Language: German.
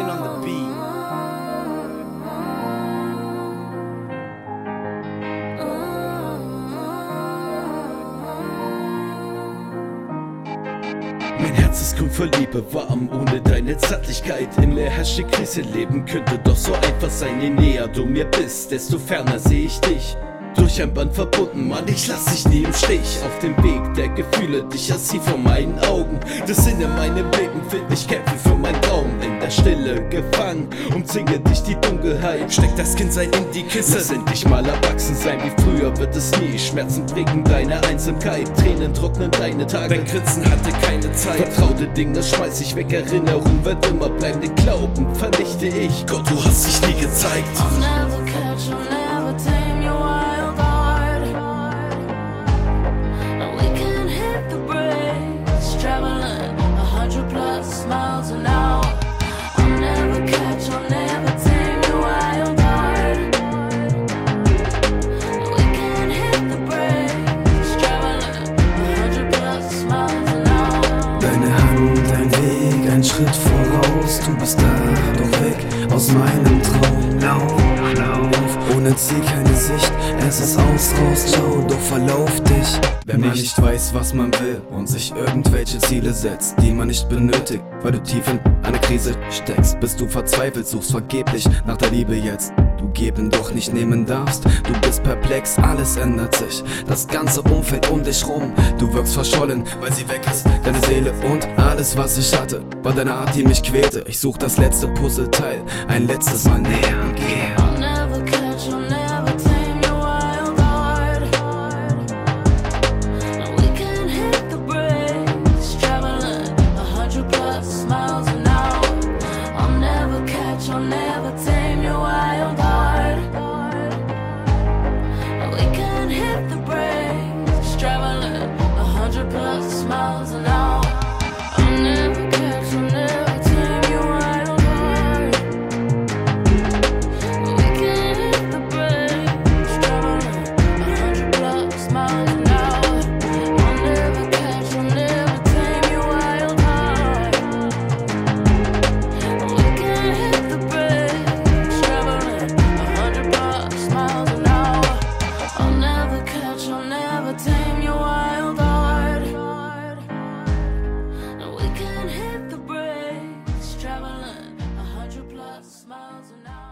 dancing on the beat. Mein Herz ist grün vor Liebe, warm ohne deine Zärtlichkeit. In der herrsche Krise leben könnte doch so einfach sein. Je näher du mir bist, desto ferner sehe ich dich. Durch ein Band verbunden, Mann, ich lass dich nie im Stich. Auf dem Weg der Gefühle, dich hast sie vor meinen Augen. Das Sinne meinem Leben will ich kämpfen für meinen Traum. Der Stille gefangen, umzinge dich die Dunkelheit. Steck das Kindsein in die Kiste. Lass endlich mal erwachsen sein, wie früher wird es nie. Schmerzen prägen deine Einsamkeit, Tränen trocknen deine Tage. Dein Grinsen hatte keine Zeit. Vertraute Dinge schmeiß ich weg, Erinnerung wird immer bleiben. Den Glauben vernichte ich. Gott, du hast dich nie gezeigt. Ein Weg, ein Schritt voraus. Du bist da, doch weg aus meinem Traum. Lauf, lauf, ohne Ziel keine Sicht. Es ist aus, raus, ciao, doch verlauf dich. Wenn man nicht weiß, was man will und sich irgendwelche Ziele setzt, die man nicht benötigt, weil du tief in eine Krise steckst, bis du verzweifelt suchst vergeblich nach der Liebe jetzt. Du geben doch nicht nehmen darfst, du bist perplex, alles ändert sich. Das ganze Umfeld um dich rum, du wirkst verschollen, weil sie weg ist. Deine Seele und alles, was ich hatte, war deine Art, die mich quälte. Ich such das letzte Puzzleteil, ein letztes Mal näher. miles an hour. smiles and now